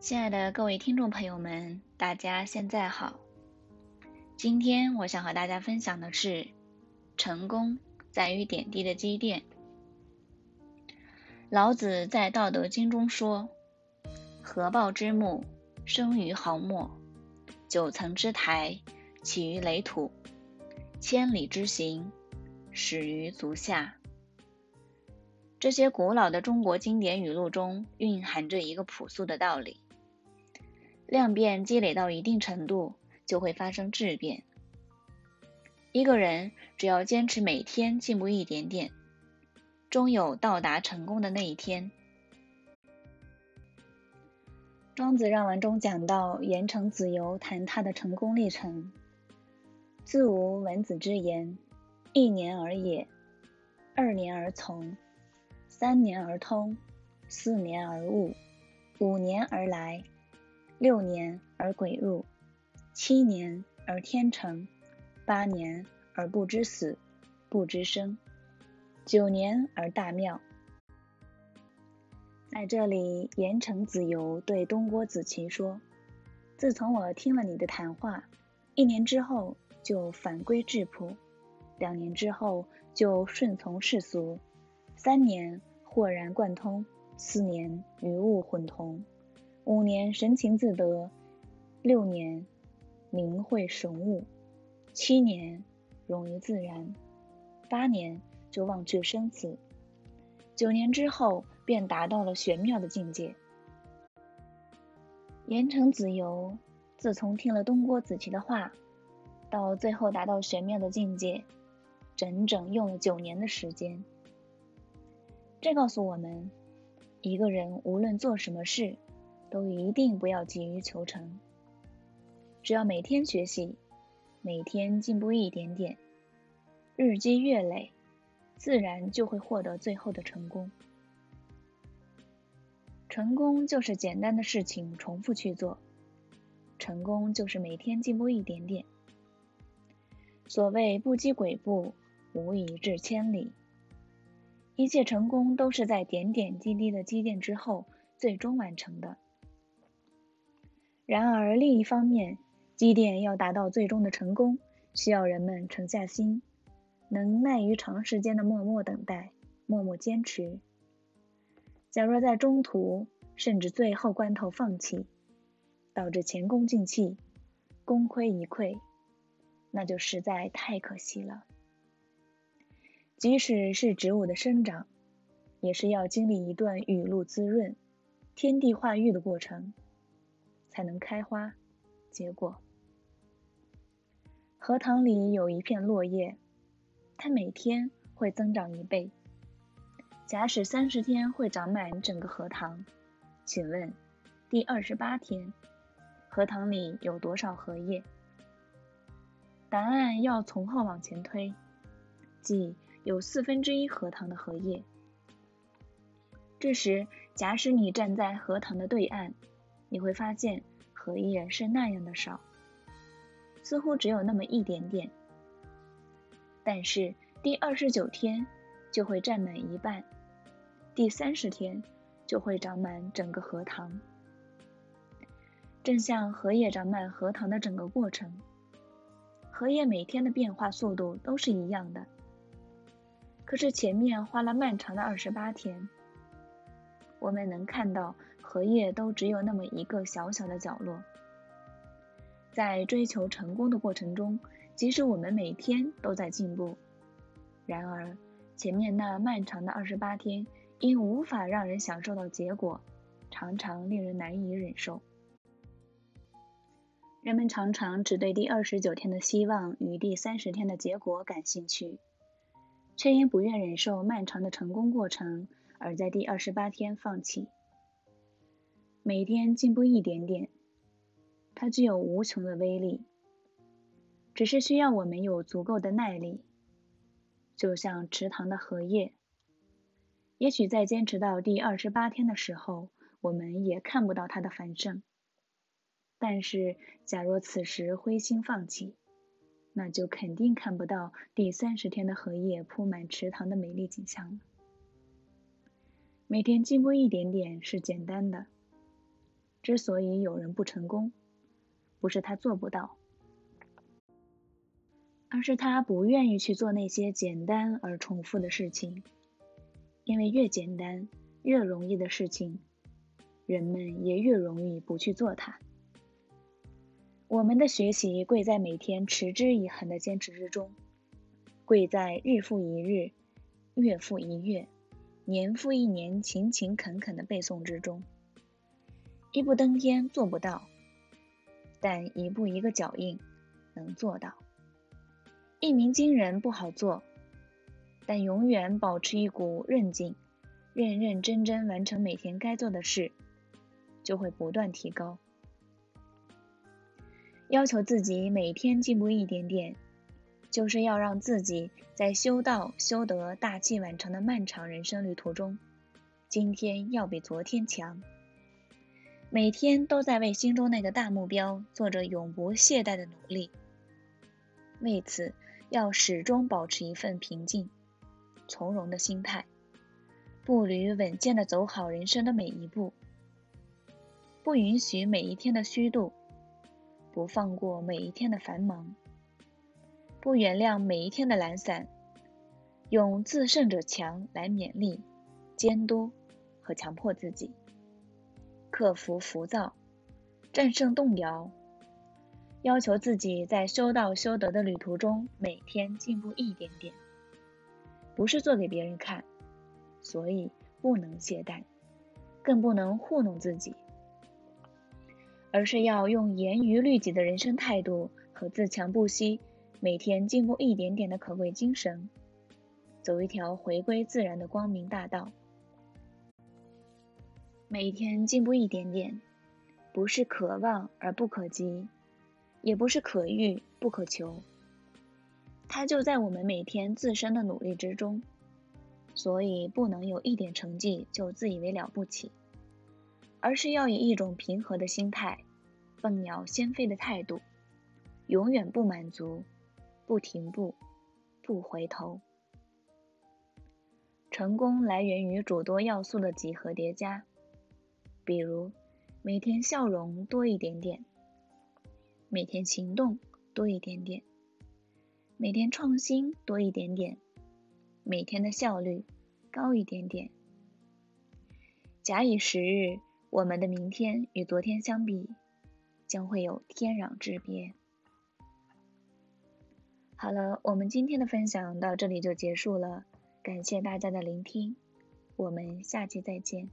亲爱的各位听众朋友们，大家现在好。今天我想和大家分享的是：成功在于点滴的积淀。老子在《道德经》中说：“合抱之木，生于毫末；九层之台，起于垒土；千里之行，始于足下。”这些古老的中国经典语录中蕴含着一个朴素的道理。量变积累到一定程度，就会发生质变。一个人只要坚持每天进步一点点，终有到达成功的那一天。庄子让文中讲到，言成子游谈他的成功历程：自无闻子之言，一年而也，二年而从，三年而通，四年而悟，五年而来。六年而鬼入，七年而天成，八年而不知死，不知生，九年而大妙。在这里，盐城子游对东郭子綦说：“自从我听了你的谈话，一年之后就返归质朴，两年之后就顺从世俗，三年豁然贯通，四年与物混同。”五年神情自得，六年明慧神悟，七年融于自然，八年就忘却生死，九年之后便达到了玄妙的境界。盐城子游自从听了东郭子琪的话，到最后达到玄妙的境界，整整用了九年的时间。这告诉我们，一个人无论做什么事。都一定不要急于求成，只要每天学习，每天进步一点点，日积月累，自然就会获得最后的成功。成功就是简单的事情重复去做，成功就是每天进步一点点。所谓不积跬步，无以至千里。一切成功都是在点点滴滴的积淀之后，最终完成的。然而，另一方面，积淀要达到最终的成功，需要人们沉下心，能耐于长时间的默默等待、默默坚持。假若在中途甚至最后关头放弃，导致前功尽弃、功亏一篑，那就实在太可惜了。即使是植物的生长，也是要经历一段雨露滋润、天地化育的过程。才能开花结果。荷塘里有一片落叶，它每天会增长一倍。假使三十天会长满整个荷塘，请问第二十八天，荷塘里有多少荷叶？答案要从后往前推，即有四分之一荷塘的荷叶。这时，假使你站在荷塘的对岸。你会发现荷叶是那样的少，似乎只有那么一点点。但是第二十九天就会占满一半，第三十天就会长满整个荷塘。正像荷叶长满荷塘的整个过程，荷叶每天的变化速度都是一样的。可是前面花了漫长的二十八天。我们能看到荷叶都只有那么一个小小的角落。在追求成功的过程中，即使我们每天都在进步，然而前面那漫长的二十八天因无法让人享受到结果，常常令人难以忍受。人们常常只对第二十九天的希望与第三十天的结果感兴趣，却因不愿忍受漫长的成功过程。而在第二十八天放弃，每天进步一点点，它具有无穷的威力。只是需要我们有足够的耐力，就像池塘的荷叶。也许在坚持到第二十八天的时候，我们也看不到它的繁盛。但是，假若此时灰心放弃，那就肯定看不到第三十天的荷叶铺满池塘的美丽景象了。每天进步一点点是简单的，之所以有人不成功，不是他做不到，而是他不愿意去做那些简单而重复的事情。因为越简单、越容易的事情，人们也越容易不去做它。我们的学习贵在每天持之以恒的坚持之中，贵在日复一日、月复一月、年复一年勤勤恳恳的背诵之中。一步登天做不到，但一步一个脚印能做到。一鸣惊人不好做。但永远保持一股韧劲，认认真真完成每天该做的事，就会不断提高。要求自己每天进步一点点，就是要让自己在修道修德、大器晚成的漫长人生旅途中，今天要比昨天强。每天都在为心中那个大目标做着永不懈怠的努力。为此，要始终保持一份平静。从容的心态，步履稳健的走好人生的每一步，不允许每一天的虚度，不放过每一天的繁忙，不原谅每一天的懒散，用自胜者强来勉励、监督和强迫自己，克服浮躁，战胜动摇，要求自己在修道修德的旅途中每天进步一点点。不是做给别人看，所以不能懈怠，更不能糊弄自己，而是要用严于律己的人生态度和自强不息、每天进步一点点的可贵精神，走一条回归自然的光明大道。每天进步一点点，不是可望而不可及，也不是可遇不可求。它就在我们每天自身的努力之中，所以不能有一点成绩就自以为了不起，而是要以一种平和的心态、笨鸟先飞的态度，永远不满足、不停步、不回头。成功来源于诸多要素的几何叠加，比如每天笑容多一点点，每天行动多一点点。每天创新多一点点，每天的效率高一点点。假以时日，我们的明天与昨天相比，将会有天壤之别。好了，我们今天的分享到这里就结束了，感谢大家的聆听，我们下期再见。